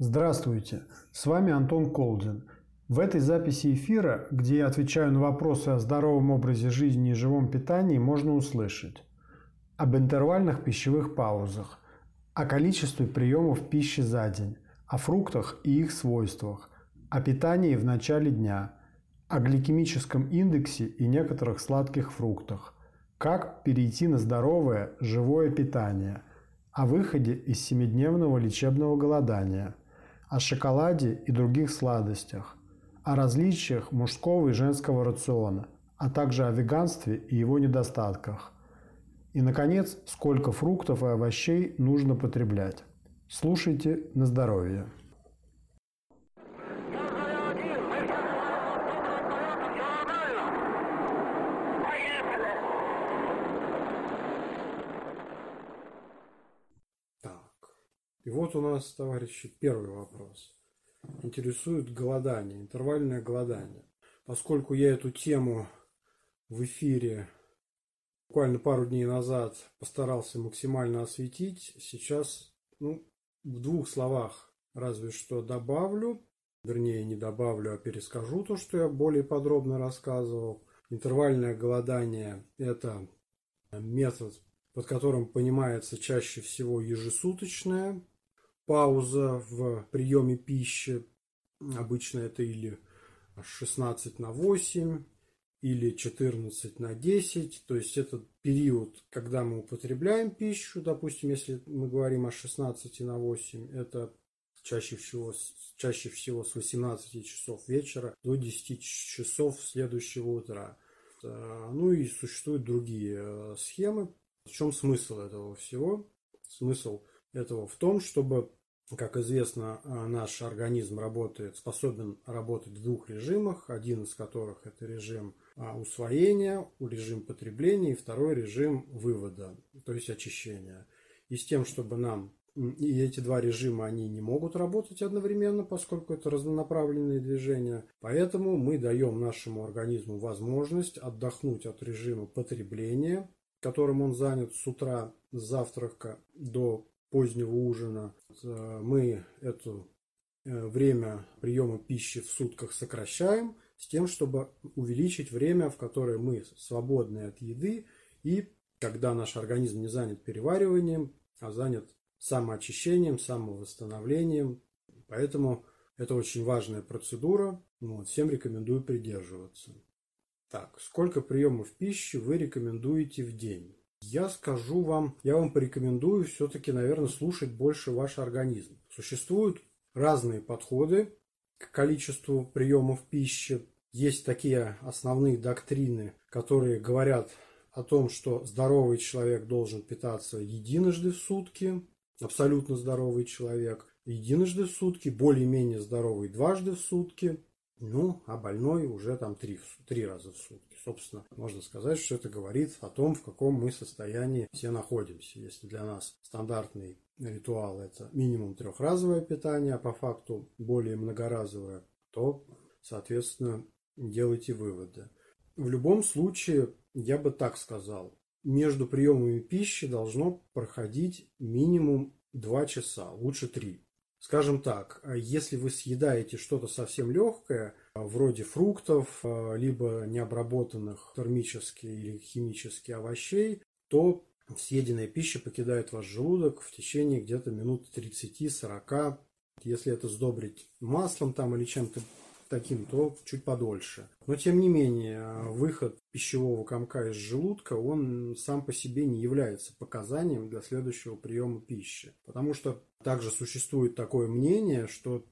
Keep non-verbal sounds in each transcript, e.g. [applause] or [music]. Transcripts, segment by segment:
Здравствуйте, с вами Антон Колдин. В этой записи эфира, где я отвечаю на вопросы о здоровом образе жизни и живом питании, можно услышать об интервальных пищевых паузах, о количестве приемов пищи за день, о фруктах и их свойствах, о питании в начале дня, о гликемическом индексе и некоторых сладких фруктах, как перейти на здоровое, живое питание, о выходе из семидневного лечебного голодания – о шоколаде и других сладостях, о различиях мужского и женского рациона, а также о веганстве и его недостатках. И, наконец, сколько фруктов и овощей нужно потреблять. Слушайте на здоровье. И вот у нас, товарищи, первый вопрос. Интересует голодание, интервальное голодание. Поскольку я эту тему в эфире буквально пару дней назад постарался максимально осветить, сейчас ну, в двух словах разве что добавлю, вернее не добавлю, а перескажу то, что я более подробно рассказывал. Интервальное голодание – это метод, под которым понимается чаще всего ежесуточное пауза в приеме пищи. Обычно это или 16 на 8, или 14 на 10. То есть это период, когда мы употребляем пищу. Допустим, если мы говорим о 16 на 8, это чаще всего, чаще всего с 18 часов вечера до 10 часов следующего утра. Э, ну и существуют другие э, схемы. В чем смысл этого всего? Смысл этого в том, чтобы как известно, э, наш организм работает, способен работать в двух режимах, один из которых это режим а, усвоения, режим потребления, и второй режим вывода, то есть очищения. И с тем, чтобы нам и эти два режима, они не могут работать одновременно, поскольку это разнонаправленные движения. Поэтому мы даем нашему организму возможность отдохнуть от режима потребления, которым он занят с утра, с завтрака до позднего ужина. Мы это э, время приема пищи в сутках сокращаем с тем, чтобы увеличить время, в которое мы свободны от еды и когда наш организм не занят перевариванием, а занят самоочищением, самовосстановлением. Поэтому это очень важная процедура. Вот, всем рекомендую придерживаться. Так, сколько приемов пищи вы рекомендуете в день? Я скажу вам, я вам порекомендую все-таки, наверное, слушать больше ваш организм. Существуют разные подходы к количеству приемов пищи. Есть такие основные доктрины, которые говорят о том, что здоровый человек должен питаться единожды в сутки, абсолютно здоровый человек единожды в сутки, более-менее здоровый дважды в сутки, ну, а больной уже там три, три раза в сутки. Собственно, можно сказать, что это говорит о том, в каком мы состоянии все находимся. Если для нас стандартный ритуал – это минимум трехразовое питание, а по факту более многоразовое, то, соответственно, делайте выводы. В любом случае, я бы так сказал, между приемами пищи должно проходить минимум 2 часа, лучше 3. Скажем так, если вы съедаете что-то совсем легкое, вроде фруктов, либо необработанных термически или химически овощей, то съеденная пища покидает ваш желудок в течение где-то минут 30-40. Если это сдобрить маслом там или чем-то таким, то чуть подольше. Но тем не менее, выход пищевого комка из желудка, он сам по себе не является показанием для следующего приема пищи. Потому что также существует такое мнение, что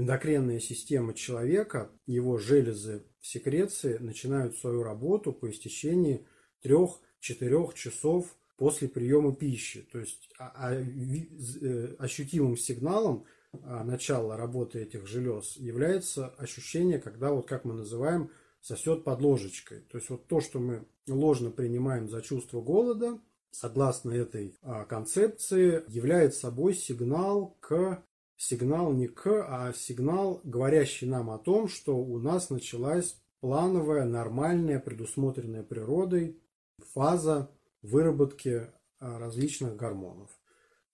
эндокринная система человека, его железы в секреции начинают свою работу по истечении 3-4 часов после приема пищи. То есть а, а, э, ощутимым сигналом а, начала работы этих желез является ощущение, когда вот как мы называем сосет под ложечкой. То есть вот то, что мы ложно принимаем за чувство голода, согласно этой концепции, является собой сигнал к сигнал не к, а сигнал, говорящий нам о том, что у нас началась плановая, нормальная, предусмотренная природой фаза выработки а, различных гормонов.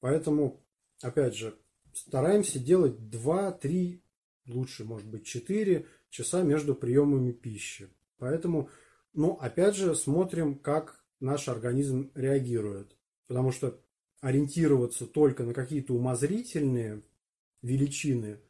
Поэтому, опять же, стараемся делать 2-3, лучше, может быть, 4 часа между приемами пищи. Поэтому, ну, опять же, смотрим, как наш организм реагирует. Потому что ориентироваться только на какие-то умозрительные величины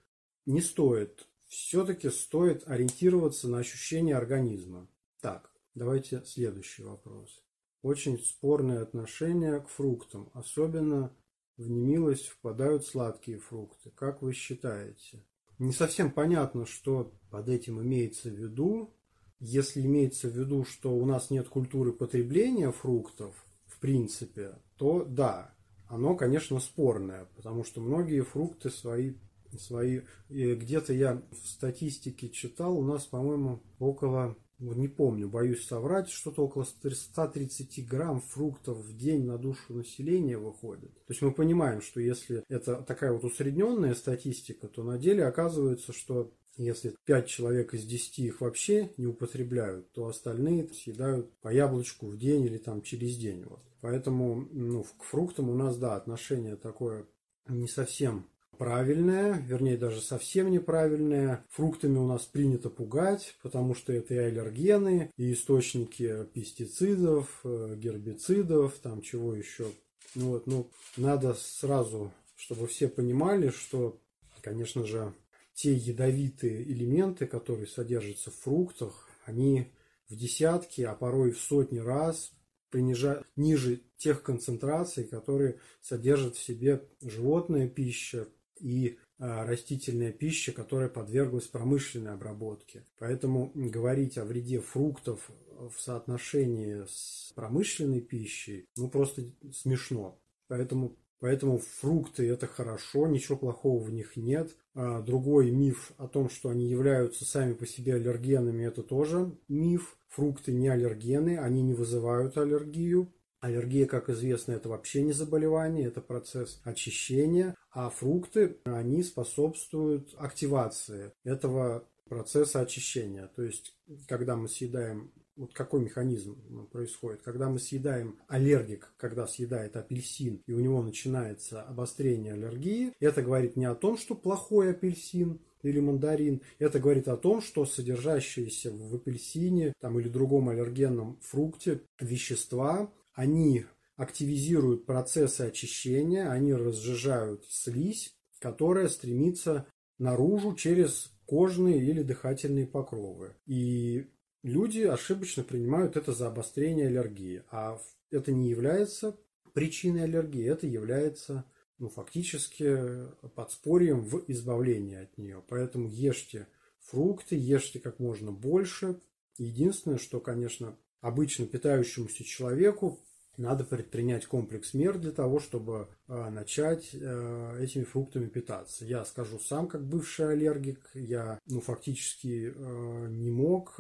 не стоит. Все-таки стоит ориентироваться на ощущения организма. Так, давайте следующий вопрос. Очень спорное отношение к фруктам. Особенно в немилость впадают сладкие фрукты. Как вы считаете? Не совсем понятно, что под этим имеется в виду. Если имеется в виду, что у нас нет культуры потребления фруктов, в принципе, то да, оно, конечно, спорное, потому что многие фрукты свои свои. Где-то я в статистике читал, у нас, по-моему, около не помню, боюсь соврать, что-то около 130 грамм фруктов в день на душу населения выходит. То есть мы понимаем, что если это такая вот усредненная статистика, то на деле оказывается, что если 5 человек из 10 их вообще не употребляют, то остальные съедают по яблочку в день или там через день. Вот. Поэтому ну, к фруктам у нас, да, отношение такое не совсем правильная, вернее даже совсем неправильная. Фруктами у нас принято пугать, потому что это и аллергены, и источники пестицидов, э, гербицидов, там чего еще. Ну вот, ну, надо сразу, чтобы все понимали, что, конечно же, те ядовитые элементы, которые содержатся в фруктах, они в десятки, а порой в сотни раз принижают ниже тех концентраций, которые содержат в себе животная пища, и а, растительная пища, которая подверглась промышленной обработке. Поэтому говорить о вреде фруктов в соотношении с промышленной пищей, ну просто смешно. Поэтому, поэтому фрукты это хорошо, ничего плохого в них нет. А другой миф о том, что они являются сами по себе аллергенами, это тоже миф. Фрукты не аллергены, они не вызывают аллергию. Аллергия, как известно, это вообще не заболевание, это процесс очищения, а фрукты, они способствуют активации этого процесса очищения. То есть, когда мы съедаем вот какой механизм происходит. Когда мы съедаем аллергик, когда съедает апельсин, и у него начинается обострение аллергии, это говорит не о том, что плохой апельсин, или мандарин. Это говорит о том, что содержащиеся в апельсине там, или другом аллергенном фрукте вещества они активизируют процессы очищения, они разжижают слизь, которая стремится наружу через кожные или дыхательные покровы. И люди ошибочно принимают это за обострение аллергии. А это не является причиной аллергии, это является ну, фактически подспорьем в избавлении от нее. Поэтому ешьте фрукты, ешьте как можно больше. Единственное, что, конечно, обычно питающемуся человеку надо предпринять комплекс мер для того, чтобы э, начать э, этими фруктами питаться. Я скажу сам, как бывший аллергик, я ну, фактически э, не мог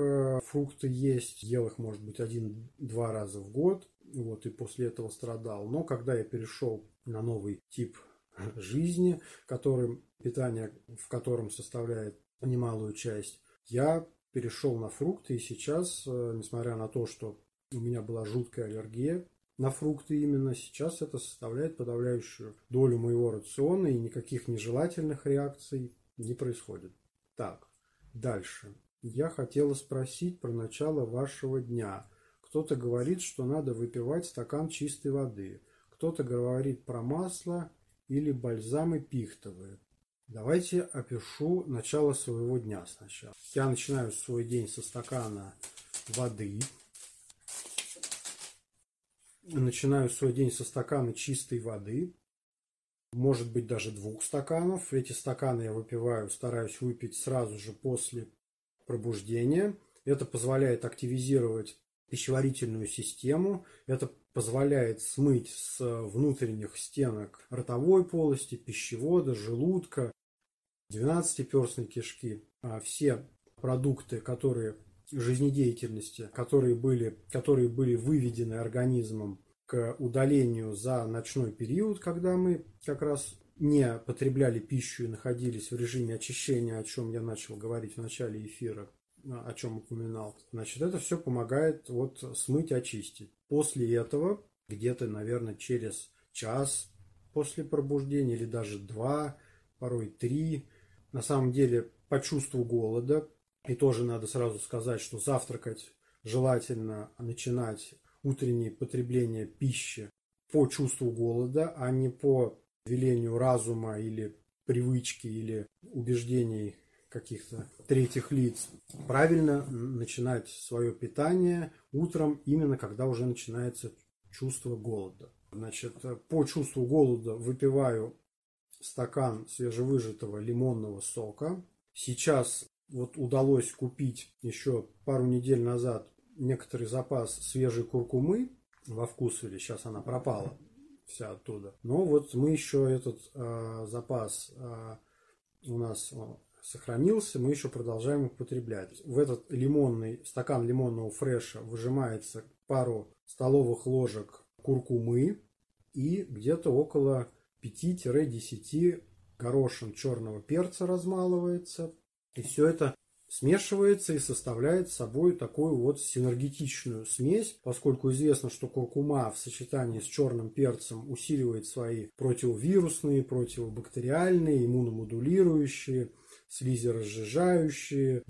фрукты есть, ел их, может быть, один-два раза в год, вот, и после этого страдал. Но когда я перешел на новый тип [laughs] жизни, который, питание в котором составляет немалую часть, я перешел на фрукты, и сейчас, несмотря на то, что у меня была жуткая аллергия на фрукты именно сейчас это составляет подавляющую долю моего рациона и никаких нежелательных реакций не происходит. Так, дальше. Я хотела спросить про начало вашего дня. Кто-то говорит, что надо выпивать стакан чистой воды. Кто-то говорит про масло или бальзамы пихтовые. Давайте опишу начало своего дня сначала. Я начинаю свой день со стакана воды, начинаю свой день со стакана чистой воды, может быть даже двух стаканов. Эти стаканы я выпиваю, стараюсь выпить сразу же после пробуждения. Это позволяет активизировать пищеварительную систему. Это позволяет смыть с внутренних стенок ротовой полости, пищевода, желудка, 12-перстной кишки. А все продукты, которые жизнедеятельности, которые были, которые были выведены организмом к удалению за ночной период, когда мы как раз не потребляли пищу и находились в режиме очищения, о чем я начал говорить в начале эфира, о чем упоминал. Значит, это все помогает вот смыть, очистить. После этого, где-то, наверное, через час после пробуждения или даже два, порой три. На самом деле по чувству голода. И тоже надо сразу сказать, что завтракать желательно начинать утреннее потребление пищи по чувству голода, а не по велению разума или привычки или убеждений каких-то третьих лиц. Правильно начинать свое питание утром, именно когда уже начинается чувство голода. Значит, по чувству голода выпиваю стакан свежевыжатого лимонного сока. Сейчас вот удалось купить еще пару недель назад некоторый запас свежей куркумы во вкусвеле. Сейчас она пропала вся оттуда. Но вот мы еще этот э, запас э, у нас сохранился, мы еще продолжаем употреблять. В этот лимонный стакан лимонного фреша выжимается пару столовых ложек куркумы и где-то около 5-10 горошин черного перца размалывается. И все это смешивается и составляет собой такую вот синергетичную смесь, поскольку известно, что куркума в сочетании с черным перцем усиливает свои противовирусные, противобактериальные, иммуномодулирующие, слизеразжижающие,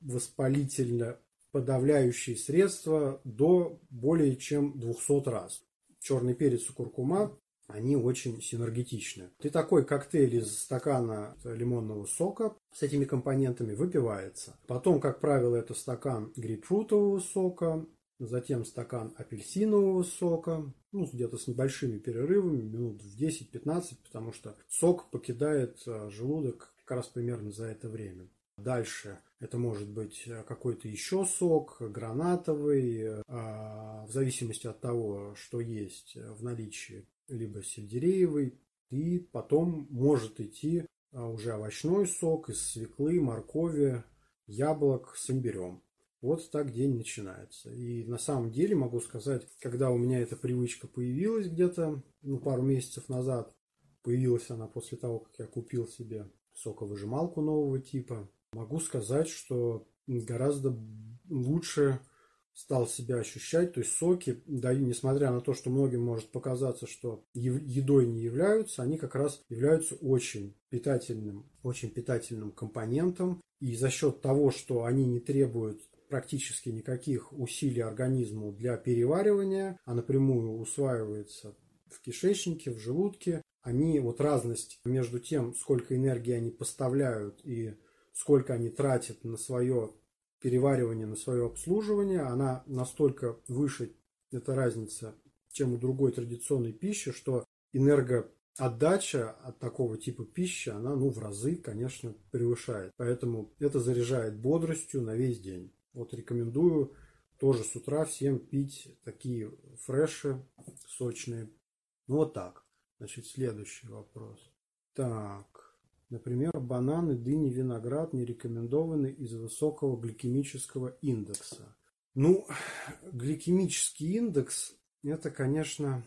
воспалительно подавляющие средства до более чем 200 раз. Черный перец и куркума они очень синергетичны. И такой коктейль из стакана лимонного сока с этими компонентами выпивается. Потом, как правило, это стакан грейпфрутового сока, затем стакан апельсинового сока, ну, где-то с небольшими перерывами, минут в 10-15, потому что сок покидает э, желудок как раз примерно за это время. Дальше это может быть э, какой-то еще сок, гранатовый, э, а, в зависимости от того, что есть в наличии либо сельдереевый, и потом может идти а, уже овощной сок из свеклы, моркови, яблок с имбирем. Вот так день начинается. И на самом деле могу сказать, когда у меня эта привычка появилась где-то ну, пару месяцев назад, появилась она после того, как я купил себе соковыжималку нового типа, могу сказать, что гораздо лучше стал себя ощущать, то есть соки, да, несмотря на то, что многим может показаться, что едой не являются, они как раз являются очень питательным, очень питательным компонентом. И за счет того, что они не требуют практически никаких усилий организму для переваривания, а напрямую усваивается в кишечнике, в желудке, они, вот разность между тем, сколько энергии они поставляют и сколько они тратят на свое переваривание на свое обслуживание, она настолько выше, эта разница, чем у другой традиционной пищи, что энергоотдача от такого типа пищи, она ну, в разы, конечно, превышает. Поэтому это заряжает бодростью на весь день. Вот рекомендую тоже с утра всем пить такие фреши сочные. Ну вот так. Значит, следующий вопрос. Так. Например, бананы, дыни, виноград не рекомендованы из высокого гликемического индекса. Ну, гликемический индекс – это, конечно,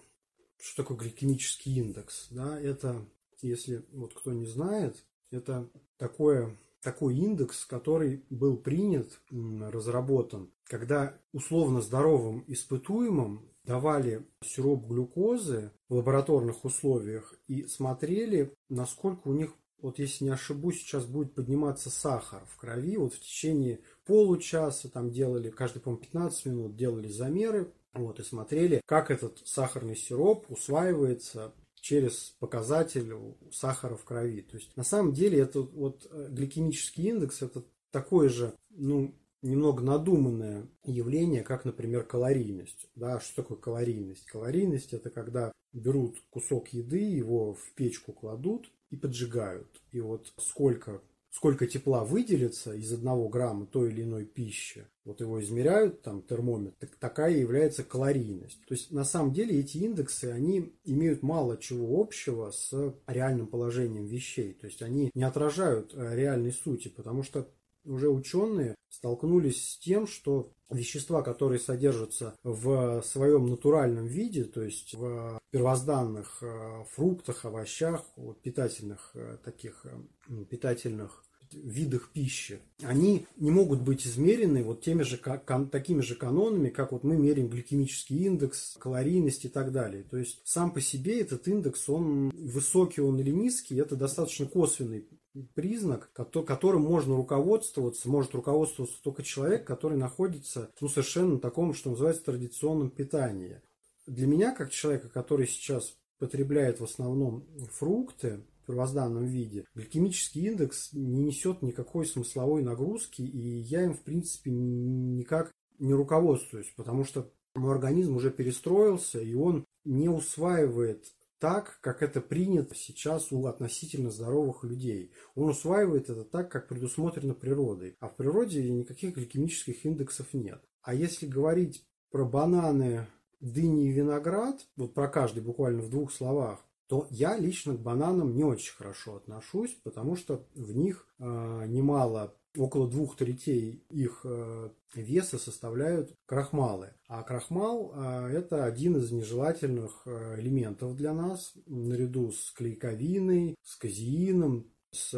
что такое гликемический индекс? Да, это, если вот кто не знает, это такое, такой индекс, который был принят, разработан, когда условно здоровым испытуемым давали сироп глюкозы в лабораторных условиях и смотрели, насколько у них вот если не ошибусь, сейчас будет подниматься сахар в крови. Вот в течение получаса там делали, каждый, по 15 минут делали замеры, вот, и смотрели, как этот сахарный сироп усваивается через показатель сахара в крови. То есть на самом деле это вот э, гликемический индекс это такое же, ну, немного надуманное явление, как, например, калорийность. Да, что такое калорийность? Калорийность – это когда берут кусок еды, его в печку кладут, и поджигают. И вот сколько, сколько тепла выделится из одного грамма той или иной пищи, вот его измеряют, там термометр, так, такая является калорийность. То есть на самом деле эти индексы, они имеют мало чего общего с реальным положением вещей. То есть они не отражают э, реальной сути, потому что уже ученые столкнулись с тем, что вещества, которые содержатся в своем натуральном виде, то есть в первозданных э, фруктах, овощах, питательных э, таких э, питательных видах пищи, они не могут быть измерены вот теми же, кон, такими же канонами, как вот мы меряем гликемический индекс, калорийность и так далее. То есть сам по себе этот индекс, он высокий он или низкий, это достаточно косвенный признак, которым можно руководствоваться, может руководствоваться только человек, который находится ну, совершенно на таком, что называется, традиционном питании. Для меня, как человека, который сейчас потребляет в основном фрукты, в первозданном виде, гликемический индекс не несет никакой смысловой нагрузки, и я им, в принципе, никак не руководствуюсь, потому что мой организм уже перестроился, и он не усваивает так, как это принято сейчас у относительно здоровых людей. Он усваивает это так, как предусмотрено природой. А в природе никаких гликемических индексов нет. А если говорить про бананы, дыни и виноград, вот про каждый буквально в двух словах, то я лично к бананам не очень хорошо отношусь, потому что в них э, немало, около двух третей их э, веса составляют крахмалы. А крахмал э, это один из нежелательных э, элементов для нас, наряду с клейковиной, с казеином, с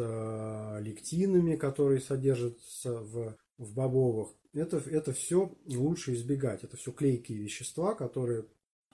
лектинами, которые содержатся в, в бобовых. Это, это все лучше избегать. Это все клейкие вещества, которые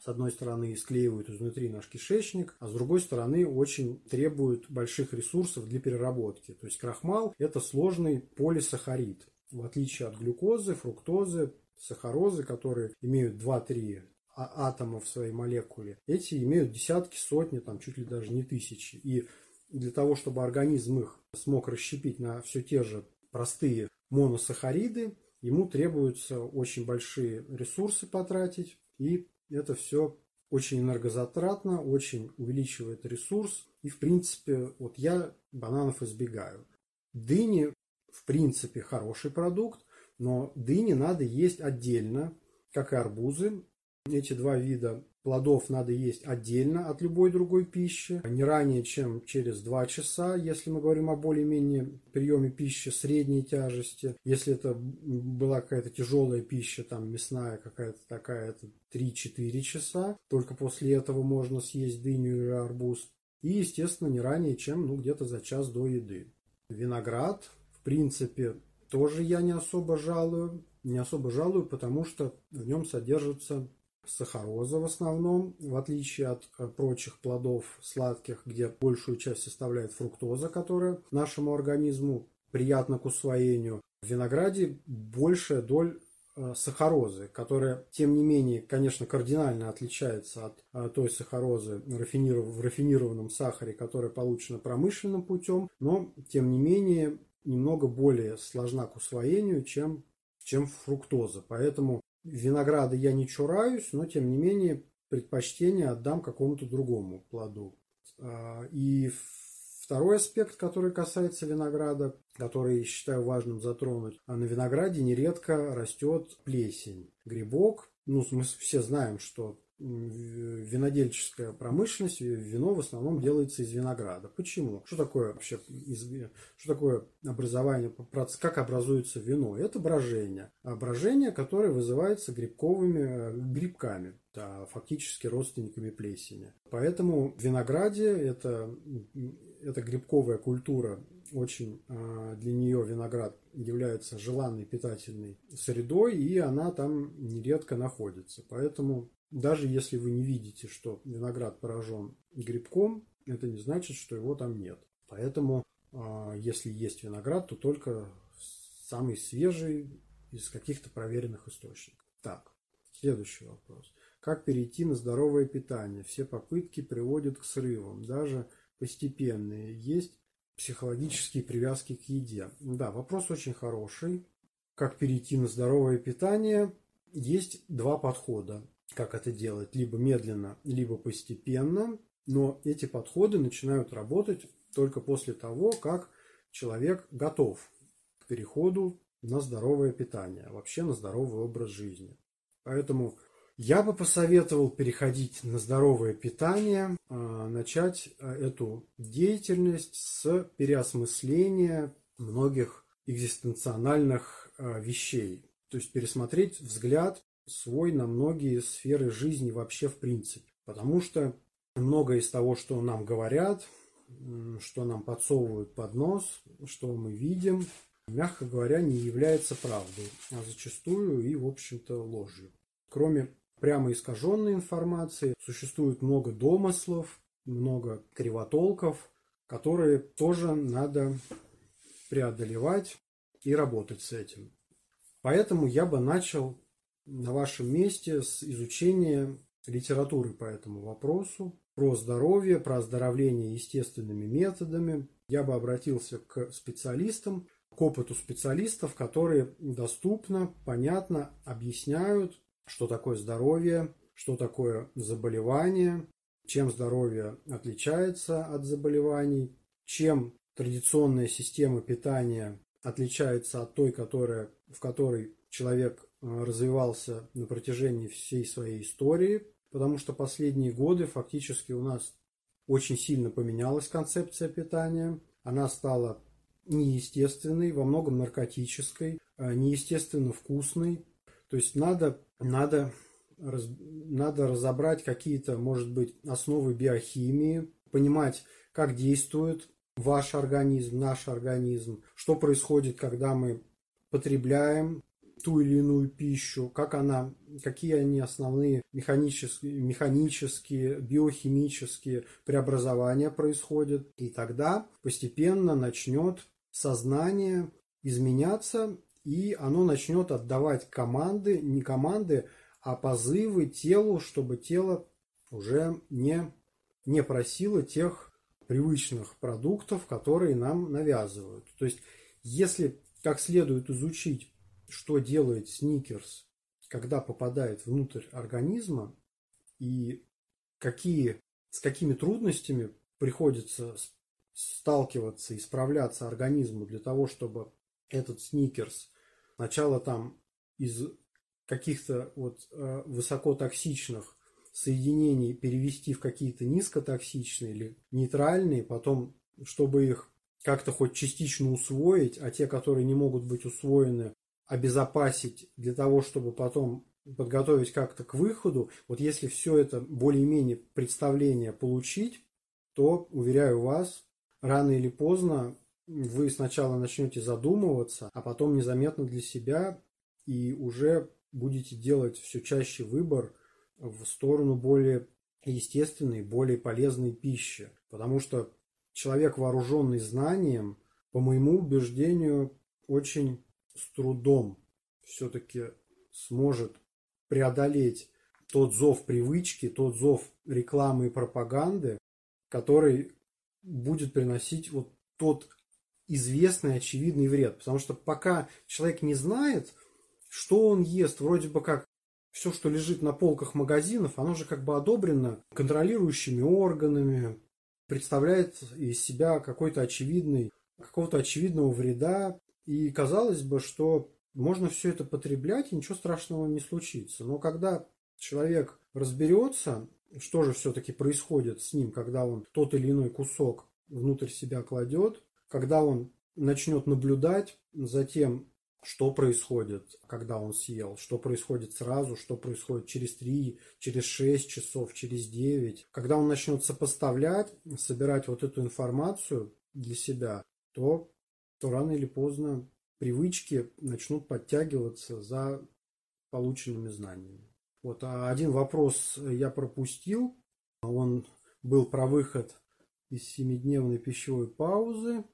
с одной стороны, склеивают изнутри наш кишечник, а с другой стороны, очень требуют больших ресурсов для переработки. То есть крахмал – это сложный полисахарид. В отличие от глюкозы, фруктозы, сахарозы, которые имеют 2-3 а, атома в своей молекуле, эти имеют десятки, сотни, там чуть ли даже не тысячи. И для того, чтобы организм их смог расщепить на все те же простые моносахариды, ему требуются очень большие ресурсы потратить, и это все очень энергозатратно, очень увеличивает ресурс. И, в принципе, вот я бананов избегаю. Дыни, в принципе, хороший продукт, но дыни надо есть отдельно, как и арбузы. Эти два вида плодов надо есть отдельно от любой другой пищи, не ранее, чем через 2 часа, если мы говорим о более-менее приеме пищи средней тяжести. Если это была какая-то тяжелая пища, там мясная какая-то такая, это 3-4 часа. Только после этого можно съесть дыню или арбуз. И, естественно, не ранее, чем ну, где-то за час до еды. Виноград, в принципе, тоже я не особо жалую. Не особо жалую, потому что в нем содержится сахароза в основном, в отличие от э, прочих плодов сладких, где большую часть составляет фруктоза, которая нашему организму приятна к усвоению. В винограде большая доля э, сахарозы, которая, тем не менее, конечно, кардинально отличается от э, той сахарозы в рафинированном сахаре, которая получена промышленным путем, но, тем не менее, немного более сложна к усвоению, чем, чем фруктоза. Поэтому Винограда я не чураюсь, но тем не менее предпочтение отдам какому-то другому плоду. А, и второй аспект, который касается винограда, который считаю важным затронуть, а на винограде нередко растет плесень. Грибок, ну, мы все знаем, что винодельческая промышленность, вино в основном делается из винограда. Почему? Что такое вообще что такое образование, как образуется вино? Это брожение. Брожение, которое вызывается грибковыми э, грибками, да, фактически родственниками плесени. Поэтому в винограде это, это грибковая культура очень а, для нее виноград является желанной питательной средой, и она там нередко находится. Поэтому даже если вы не видите, что виноград поражен грибком, это не значит, что его там нет. Поэтому, а, если есть виноград, то только самый свежий из каких-то проверенных источников. Так, следующий вопрос. Как перейти на здоровое питание? Все попытки приводят к срывам, даже постепенные. Есть психологические привязки к еде. Да, вопрос очень хороший. Как перейти на здоровое питание? Есть два подхода как это делать, либо медленно, либо постепенно. Но эти подходы начинают работать только после того, как человек готов к переходу на здоровое питание, вообще на здоровый образ жизни. Поэтому я бы посоветовал переходить на здоровое питание, а, начать а, эту деятельность с переосмысления многих экзистенциональных а, вещей. То есть пересмотреть взгляд свой на многие сферы жизни вообще в принципе. Потому что многое из того, что нам говорят, что нам подсовывают под нос, что мы видим, мягко говоря, не является правдой, а зачастую и, в общем-то, ложью. Кроме прямо искаженной информации, существует много домыслов, много кривотолков, которые тоже надо преодолевать и работать с этим. Поэтому я бы начал на вашем месте с изучения литературы по этому вопросу, про здоровье, про оздоровление естественными методами. Я бы обратился к специалистам, к опыту специалистов, которые доступно, понятно объясняют, что такое здоровье, что такое заболевание, чем здоровье отличается от заболеваний, чем традиционная система питания отличается от той, которая, в которой человек э, развивался на протяжении всей своей истории, потому что последние годы фактически у нас очень сильно поменялась концепция питания. Она стала неестественной, во многом наркотической, э, неестественно вкусной. То есть надо, надо, раз, надо разобрать какие-то, может быть, основы биохимии, понимать, как действует ваш организм, наш организм, что происходит, когда мы потребляем ту или иную пищу, как она, какие они основные механические, механические, биохимические преобразования происходят. И тогда постепенно начнет сознание изменяться, и оно начнет отдавать команды, не команды, а позывы телу, чтобы тело уже не, не просило тех привычных продуктов, которые нам навязывают. То есть, если как следует изучить, что делает сникерс, когда попадает внутрь организма, и какие, с какими трудностями приходится сталкиваться и справляться организму для того, чтобы этот сникерс сначала там из каких-то вот э, высокотоксичных соединений перевести в какие-то низкотоксичные или нейтральные, потом, чтобы их как-то хоть частично усвоить, а те, которые не могут быть усвоены, обезопасить для того, чтобы потом подготовить как-то к выходу. Вот если все это более-менее представление получить, то, уверяю вас, рано или поздно вы сначала начнете задумываться, а потом незаметно для себя и уже будете делать все чаще выбор в сторону более естественной, более полезной пищи. Потому что человек, вооруженный знанием, по моему убеждению, очень с трудом все-таки сможет преодолеть тот зов привычки, тот зов рекламы и пропаганды, который будет приносить вот тот известный очевидный вред. Потому что пока человек не знает, что он ест, вроде бы как все, что лежит на полках магазинов, оно же как бы одобрено контролирующими органами, представляет из себя какой-то очевидный, какого-то очевидного вреда. И казалось бы, что можно все это потреблять, и ничего страшного не случится. Но когда человек разберется, что же все-таки происходит с ним, когда он тот или иной кусок внутрь себя кладет, когда он начнет наблюдать за тем, что происходит, когда он съел, что происходит сразу, что происходит через 3, через 6 часов, через 9. Когда он начнет сопоставлять, собирать вот эту информацию для себя, то, то рано или поздно привычки начнут подтягиваться за полученными знаниями. Вот, а один вопрос я пропустил. Он был про выход из семидневной пищевой паузы.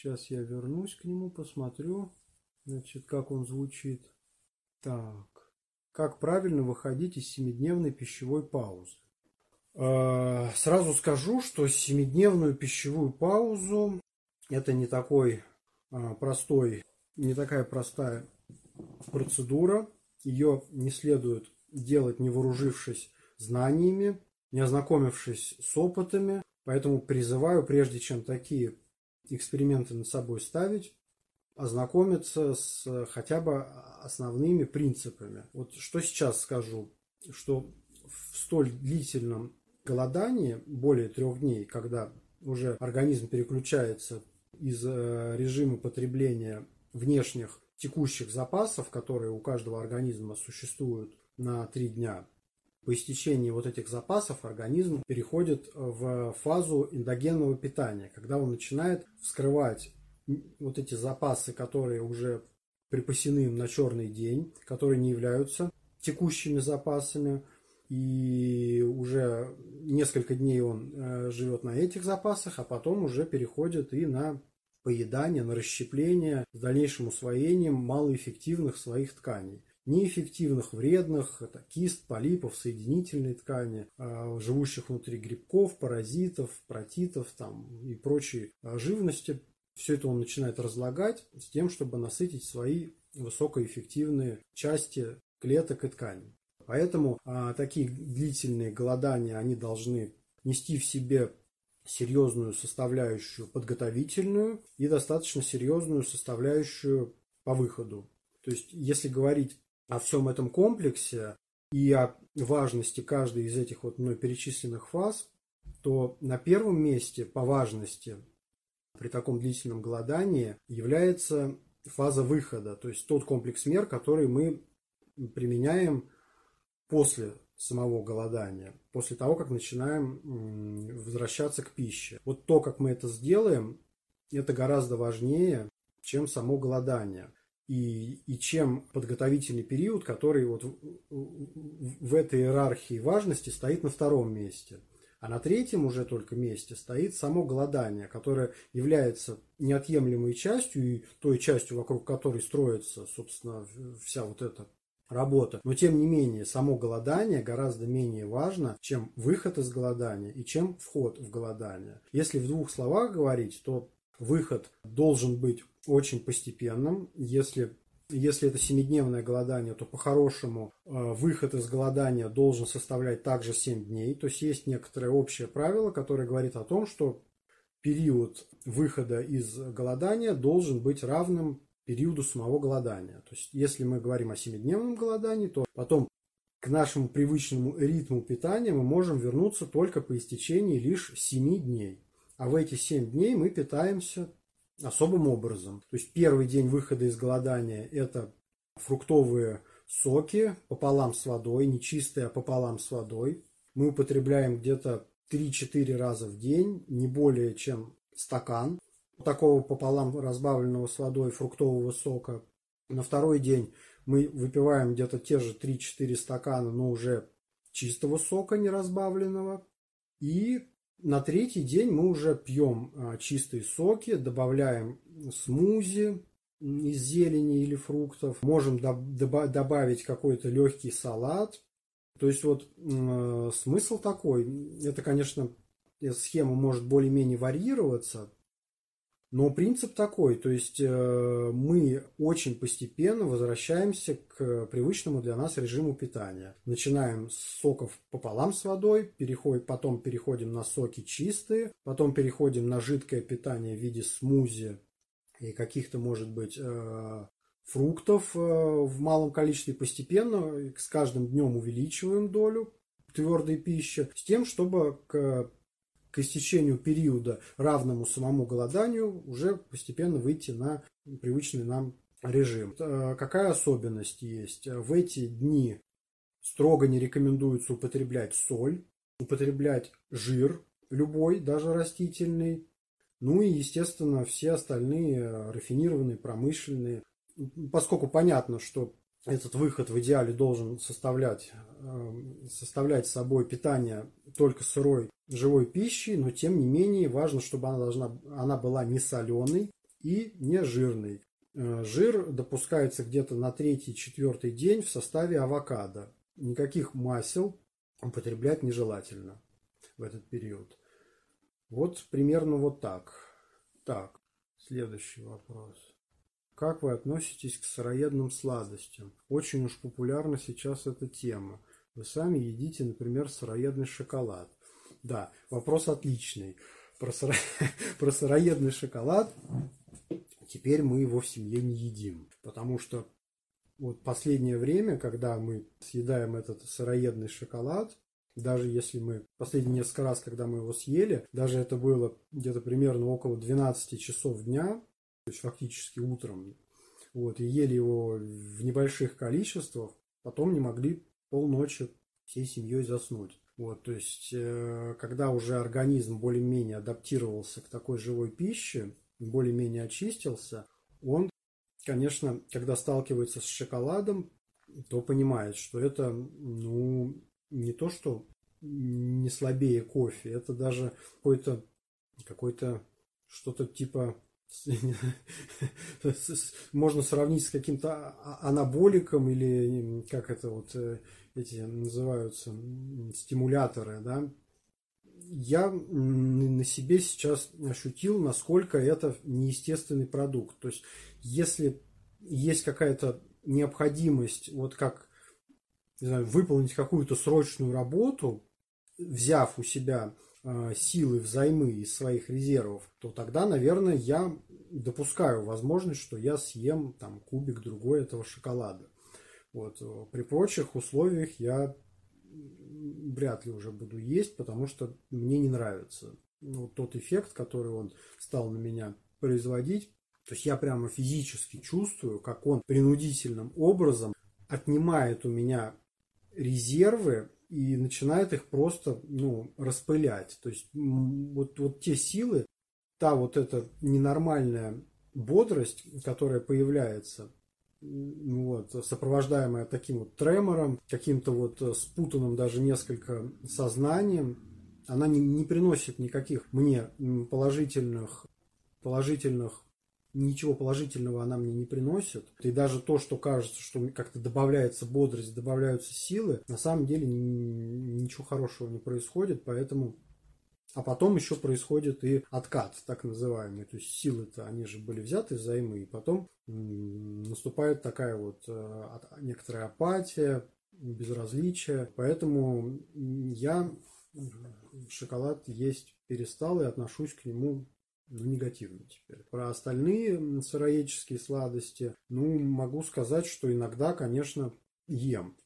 Сейчас я вернусь к нему, посмотрю. Значит, как он звучит? Так. Как правильно выходить из семидневной пищевой паузы? А, сразу скажу, что семидневную пищевую паузу это не такой а, простой, не такая простая процедура. Ее не следует делать, не вооружившись знаниями, не ознакомившись с опытами. Поэтому призываю, прежде чем такие эксперименты над собой ставить, ознакомиться с э, хотя бы основными принципами. Вот что сейчас скажу, что в столь длительном голодании, более трех дней, когда уже организм переключается из э, режима потребления внешних текущих запасов, которые у каждого организма существуют на три дня, по истечении вот этих запасов организм переходит в фазу эндогенного питания, когда он начинает вскрывать вот эти запасы, которые уже припасены им на черный день, которые не являются текущими запасами, и уже несколько дней он э, живет на этих запасах, а потом уже переходит и на поедание, на расщепление с дальнейшим усвоением малоэффективных своих тканей. Неэффективных, вредных, это кист, полипов, соединительной ткани, э, живущих внутри грибков, паразитов, протитов там, и прочей э, живности. Все это он начинает разлагать с тем, чтобы насытить свои высокоэффективные части клеток и тканей. Поэтому а, такие длительные голодания, они должны нести в себе серьезную составляющую подготовительную и достаточно серьезную составляющую по выходу. То есть, если говорить о всем этом комплексе и о важности каждой из этих вот мной перечисленных фаз, то на первом месте по важности при таком длительном голодании является фаза выхода, то есть тот комплекс мер, который мы применяем после самого голодания, после того, как начинаем возвращаться к пище. Вот то, как мы это сделаем, это гораздо важнее, чем само голодание. И, и чем подготовительный период, который вот в, в этой иерархии важности стоит на втором месте. А на третьем уже только месте стоит само голодание, которое является неотъемлемой частью и той частью, вокруг которой строится, собственно, вся вот эта работа. Но тем не менее, само голодание гораздо менее важно, чем выход из голодания и чем вход в голодание. Если в двух словах говорить, то выход должен быть очень постепенным. Если если это семидневное голодание, то по-хорошему э, выход из голодания должен составлять также 7 дней. То есть есть некоторое общее правило, которое говорит о том, что период выхода из голодания должен быть равным периоду самого голодания. То есть, если мы говорим о семидневном голодании, то потом к нашему привычному ритму питания мы можем вернуться только по истечении лишь 7 дней. А в эти 7 дней мы питаемся особым образом. То есть первый день выхода из голодания – это фруктовые соки пополам с водой, не чистые, а пополам с водой. Мы употребляем где-то 3-4 раза в день, не более чем стакан такого пополам разбавленного с водой фруктового сока. На второй день мы выпиваем где-то те же 3-4 стакана, но уже чистого сока, не разбавленного. И на третий день мы уже пьем а, чистые соки, добавляем смузи из зелени или фруктов, можем добавить какой-то легкий салат. То есть вот э, смысл такой, это, конечно, схема может более-менее варьироваться, но принцип такой, то есть э, мы очень постепенно возвращаемся к привычному для нас режиму питания. Начинаем с соков пополам с водой, переходим, потом переходим на соки чистые, потом переходим на жидкое питание в виде смузи и каких-то, может быть, э, фруктов э, в малом количестве постепенно, с каждым днем увеличиваем долю твердой пищи, с тем, чтобы к к истечению периода, равному самому голоданию, уже постепенно выйти на привычный нам режим. Э, какая особенность есть? В эти дни строго не рекомендуется употреблять соль, употреблять жир любой, даже растительный, ну и, естественно, все остальные рафинированные, промышленные. Поскольку понятно, что этот выход в идеале должен составлять, э, составлять собой питание только сырой живой пищей, но тем не менее важно, чтобы она, должна, она была не соленой и не жирной. Э, жир допускается где-то на третий-четвертый день в составе авокадо. Никаких масел употреблять нежелательно в этот период. Вот примерно вот так. Так, следующий вопрос. Как вы относитесь к сыроедным сладостям? Очень уж популярна сейчас эта тема. Вы сами едите, например, сыроедный шоколад. Да, вопрос отличный. Про, сыро... [laughs] Про сыроедный шоколад теперь мы его в семье не едим. Потому что вот последнее время, когда мы съедаем этот сыроедный шоколад, даже если мы последние несколько раз, когда мы его съели, даже это было где-то примерно около 12 часов дня, то есть фактически утром, вот, и ели его в небольших количествах, потом не могли полночи всей семьей заснуть. Вот, то есть, э, когда уже организм более-менее адаптировался к такой живой пище, более-менее очистился, он, конечно, когда сталкивается с шоколадом, то понимает, что это, ну, не то, что не слабее кофе, это даже какой-то какой-то что-то типа [laughs] можно сравнить с каким-то анаболиком или как это вот э, эти называются стимуляторы, да. Я на себе сейчас ощутил, насколько это неестественный продукт. То есть, если есть какая-то необходимость, вот как не знаю, выполнить какую-то срочную работу, взяв у себя силы взаймы из своих резервов, то тогда, наверное, я допускаю возможность, что я съем там кубик другой этого шоколада. Вот. При прочих условиях я вряд ли уже буду есть, потому что мне не нравится ну, тот эффект, который он стал на меня производить. То есть я прямо физически чувствую, как он принудительным образом отнимает у меня резервы и начинает их просто ну, распылять. То есть вот, вот те силы, та вот эта ненормальная бодрость, которая появляется, вот, сопровождаемая таким вот тремором, каким-то вот спутанным даже несколько сознанием, она не, не приносит никаких мне положительных, положительных ничего положительного она мне не приносит. И даже то, что кажется, что как-то добавляется бодрость, добавляются силы, на самом деле ничего хорошего не происходит, поэтому а потом еще происходит и откат, так называемый. То есть силы-то, они же были взяты взаймы, и потом наступает такая вот э, некоторая апатия, безразличие. Поэтому я шоколад есть перестал и отношусь к нему ну, негативно теперь. Про остальные сыроедческие сладости, ну, могу сказать, что иногда, конечно, ем.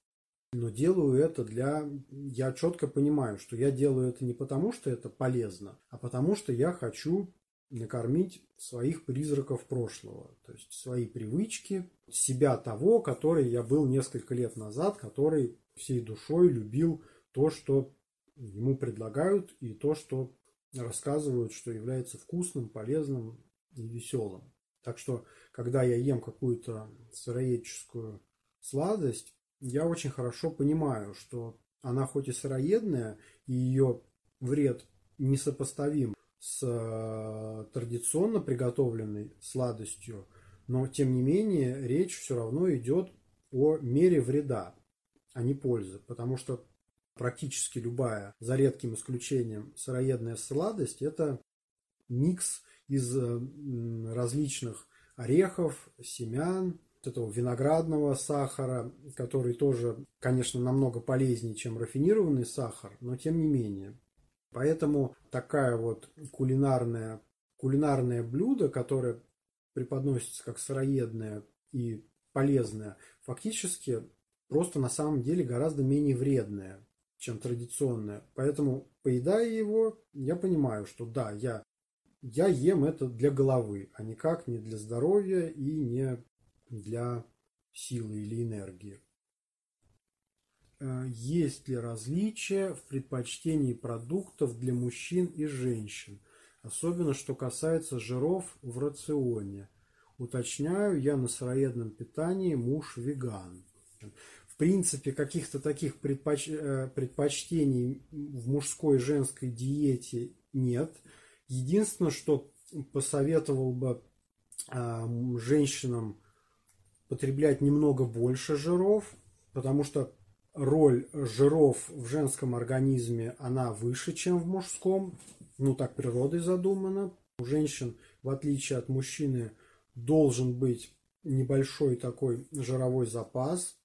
Но делаю это для... Я четко понимаю, что я делаю это не потому, что это полезно, а потому, что я хочу накормить своих призраков прошлого. То есть свои привычки, себя того, который я был несколько лет назад, который всей душой любил то, что ему предлагают, и то, что рассказывают, что является вкусным, полезным и веселым. Так что, когда я ем какую-то сыроедческую сладость, я очень хорошо понимаю, что она хоть и сыроедная, и ее вред несопоставим с э, традиционно приготовленной сладостью, но тем не менее речь все равно идет о мере вреда, а не пользы. Потому что практически любая, за редким исключением, сыроедная сладость – это микс из э, различных орехов, семян, этого виноградного сахара, который тоже, конечно, намного полезнее, чем рафинированный сахар, но тем не менее. Поэтому такая вот кулинарная, кулинарное блюдо, которое преподносится как сыроедное и полезное, фактически просто на самом деле гораздо менее вредное чем традиционное. Поэтому, поедая его, я понимаю, что да, я, я ем это для головы, а никак не для здоровья и не для силы или энергии. Э, есть ли различия в предпочтении продуктов для мужчин и женщин, особенно что касается жиров в рационе? Уточняю, я на сыроедном питании муж веган в принципе, каких-то таких предпоч... Э, предпочтений в мужской и женской диете нет. Единственное, что посоветовал бы э, женщинам потреблять немного больше жиров, потому что роль жиров в женском организме, она выше, чем в мужском. Ну, так природой задумано. У женщин, в отличие от мужчины, должен быть небольшой такой жировой запас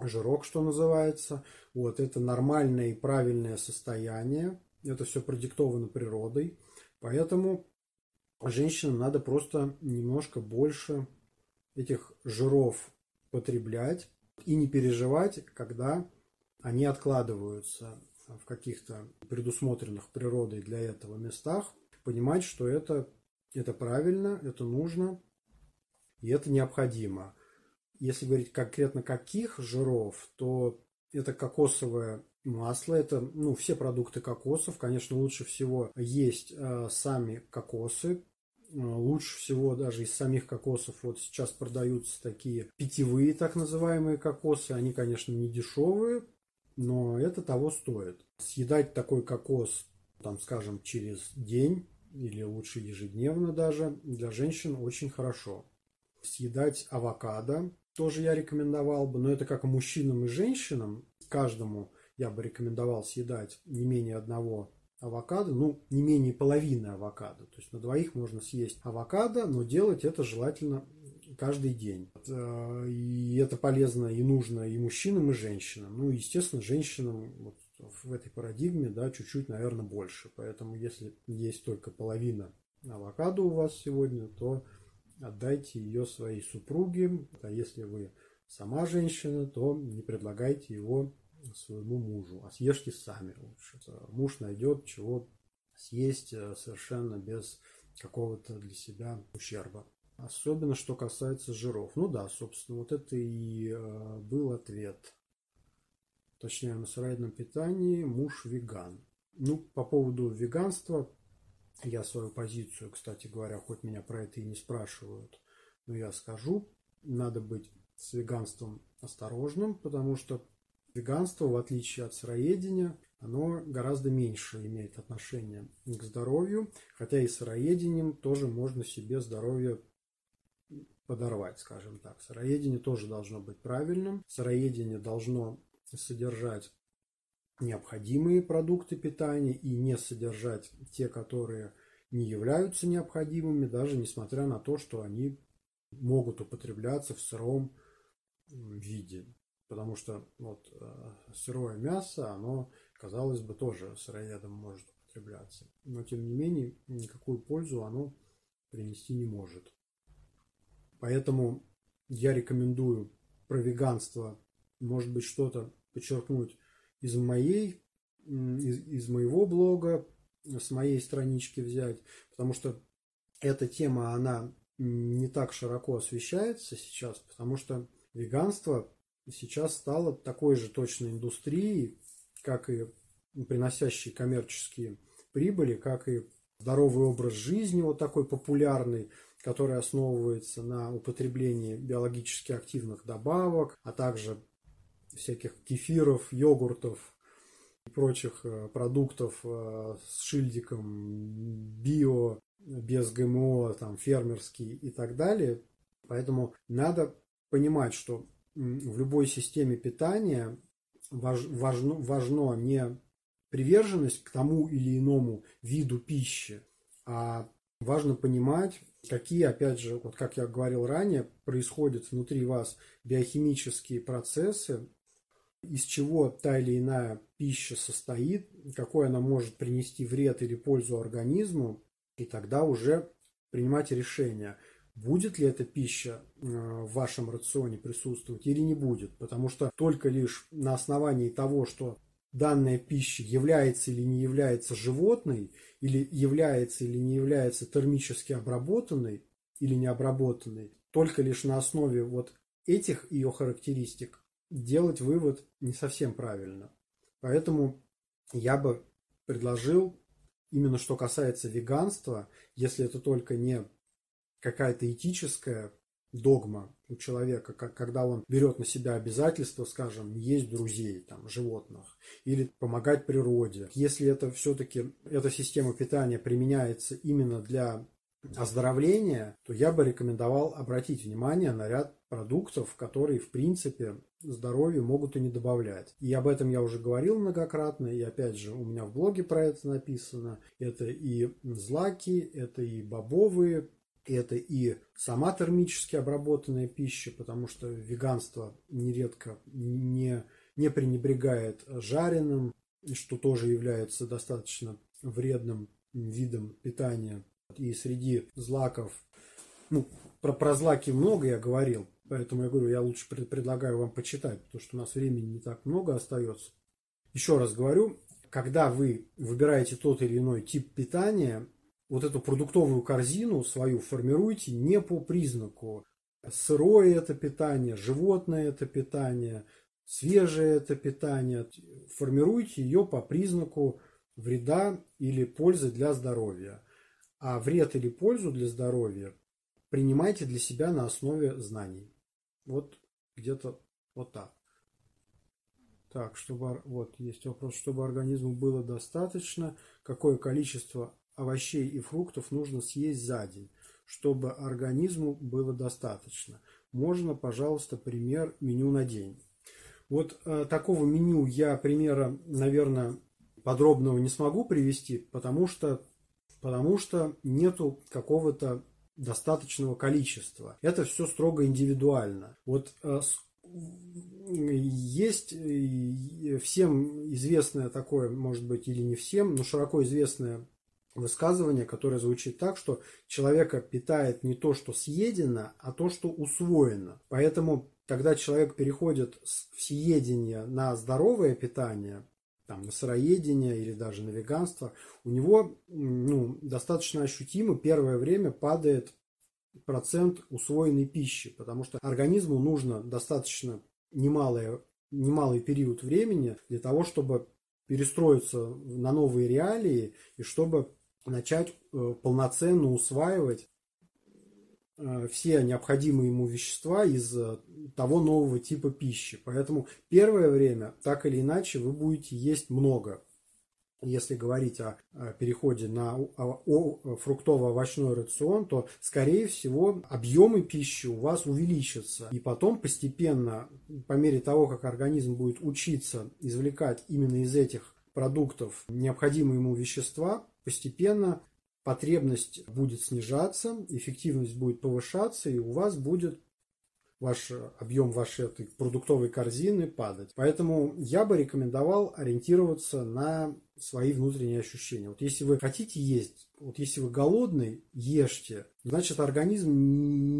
жирок, что называется. Вот, это нормальное и правильное состояние. Это все продиктовано природой. Поэтому женщинам надо просто немножко больше этих жиров потреблять и не переживать, когда они откладываются в каких-то предусмотренных природой для этого местах. Понимать, что это, это правильно, это нужно и это необходимо. Если говорить конкретно каких жиров, то это кокосовое масло. Это ну, все продукты кокосов. Конечно, лучше всего есть э, сами кокосы. Э, лучше всего даже из самих кокосов вот сейчас продаются такие питьевые так называемые кокосы. Они, конечно, не дешевые, но это того стоит. Съедать такой кокос, там, скажем, через день или лучше ежедневно даже, для женщин очень хорошо. Съедать авокадо тоже я рекомендовал бы, но это как и мужчинам и женщинам, каждому я бы рекомендовал съедать не менее одного авокадо, ну, не менее половины авокадо. То есть на двоих можно съесть авокадо, но делать это желательно каждый день. Э, и это полезно и нужно и мужчинам, и женщинам. Ну, естественно, женщинам вот в этой парадигме, да, чуть-чуть, наверное, больше. Поэтому, если есть только половина авокадо у вас сегодня, то отдайте ее своей супруге. А если вы сама женщина, то не предлагайте его своему мужу, а съешьте сами лучше. Муж найдет чего съесть э, совершенно без какого-то для себя ущерба. Особенно, что касается жиров. Ну да, собственно, вот это и э, был ответ. Точнее, на сыроедном питании муж веган. Ну, по поводу веганства, я свою позицию, кстати говоря, хоть меня про это и не спрашивают, но я скажу, надо быть с веганством осторожным, потому что веганство, в отличие от сыроедения, оно гораздо меньше имеет отношение к здоровью, хотя и сыроедением тоже можно себе здоровье подорвать, скажем так. Сыроедение тоже должно быть правильным. Сыроедение должно содержать необходимые продукты питания и не содержать те, которые не являются необходимыми, даже несмотря на то, что они могут употребляться в сыром виде. Потому что вот э, сырое мясо, оно, казалось бы, тоже сыроедом может употребляться. Но, тем не менее, никакую пользу оно принести не может. Поэтому я рекомендую про веганство, может быть, что-то подчеркнуть из моей, из, из моего блога, с моей странички взять, потому что эта тема, она не так широко освещается сейчас, потому что веганство сейчас стало такой же точной индустрией, как и приносящей коммерческие прибыли, как и здоровый образ жизни вот такой популярный, который основывается на употреблении биологически активных добавок, а также всяких кефиров, йогуртов и прочих э, продуктов э, с шильдиком био, без ГМО, там, фермерский и так далее. Поэтому надо понимать, что в любой системе питания важ, важно, важно не приверженность к тому или иному виду пищи, а важно понимать, какие, опять же, вот как я говорил ранее, происходят внутри вас биохимические процессы, из чего та или иная пища состоит, какой она может принести вред или пользу организму, и тогда уже принимать решение, будет ли эта пища э, в вашем рационе присутствовать или не будет. Потому что только лишь на основании того, что данная пища является или не является животной, или является или не является термически обработанной или не обработанной, только лишь на основе вот этих ее характеристик делать вывод не совсем правильно. Поэтому я бы предложил, именно что касается веганства, если это только не какая-то этическая догма у человека, когда он берет на себя обязательство, скажем, есть друзей, там, животных, или помогать природе. Если это все-таки, эта система питания применяется именно для оздоровления, то я бы рекомендовал обратить внимание на ряд продуктов, которые, в принципе, здоровью могут и не добавлять. И об этом я уже говорил многократно, и опять же у меня в блоге про это написано. Это и злаки, это и бобовые, это и сама термически обработанная пища, потому что веганство нередко не, не пренебрегает жареным, что тоже является достаточно вредным видом питания. И среди злаков, ну, про, про злаки много я говорил, поэтому я говорю, я лучше предлагаю вам почитать, потому что у нас времени не так много остается. Еще раз говорю, когда вы выбираете тот или иной тип питания, вот эту продуктовую корзину свою формируйте не по признаку сырое это питание, животное это питание, свежее это питание. Формируйте ее по признаку вреда или пользы для здоровья. А вред или пользу для здоровья принимайте для себя на основе знаний. Вот где-то вот так. Так, чтобы вот есть вопрос, чтобы организму было достаточно, какое количество овощей и фруктов нужно съесть за день, чтобы организму было достаточно. Можно, пожалуйста, пример меню на день. Вот э, такого меню я примера, наверное, подробного не смогу привести, потому что, потому что нету какого-то достаточного количества. Это все строго индивидуально. Вот э, есть э, всем известное такое, может быть, или не всем, но широко известное высказывание, которое звучит так, что человека питает не то, что съедено, а то, что усвоено. Поэтому, когда человек переходит в съедение на здоровое питание, там, на сыроедение или даже на веганство, у него ну, достаточно ощутимо первое время падает процент усвоенной пищи, потому что организму нужно достаточно немалое, немалый период времени для того, чтобы перестроиться на новые реалии и чтобы начать э, полноценно усваивать все необходимые ему вещества из э, того нового типа пищи. Поэтому первое время, так или иначе, вы будете есть много. Если говорить о, переходе на фруктово-овощной рацион, то, скорее всего, объемы пищи у вас увеличатся. И потом постепенно, по мере того, как организм будет учиться извлекать именно из этих продуктов необходимые ему вещества, постепенно потребность будет снижаться, эффективность будет повышаться, и у вас будет ваш объем вашей этой продуктовой корзины падать. Поэтому я бы рекомендовал ориентироваться на свои внутренние ощущения. Вот если вы хотите есть, вот если вы голодный, ешьте. Значит, организм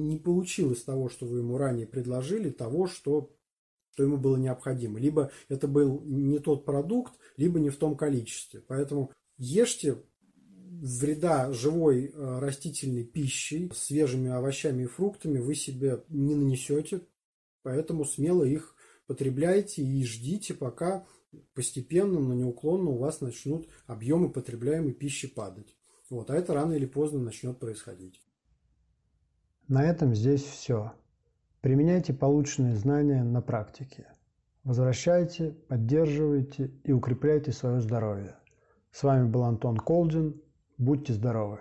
не получил из того, что вы ему ранее предложили, того, что что ему было необходимо. Либо это был не тот продукт, либо не в том количестве. Поэтому ешьте вреда живой э, растительной пищей, свежими овощами и фруктами вы себе не нанесете, поэтому смело их потребляйте и ждите, пока постепенно, но неуклонно у вас начнут объемы потребляемой пищи падать. Вот, а это рано или поздно начнет происходить. На этом здесь все. Применяйте полученные знания на практике. Возвращайте, поддерживайте и укрепляйте свое здоровье. С вами был Антон Колдин. Будьте здоровы!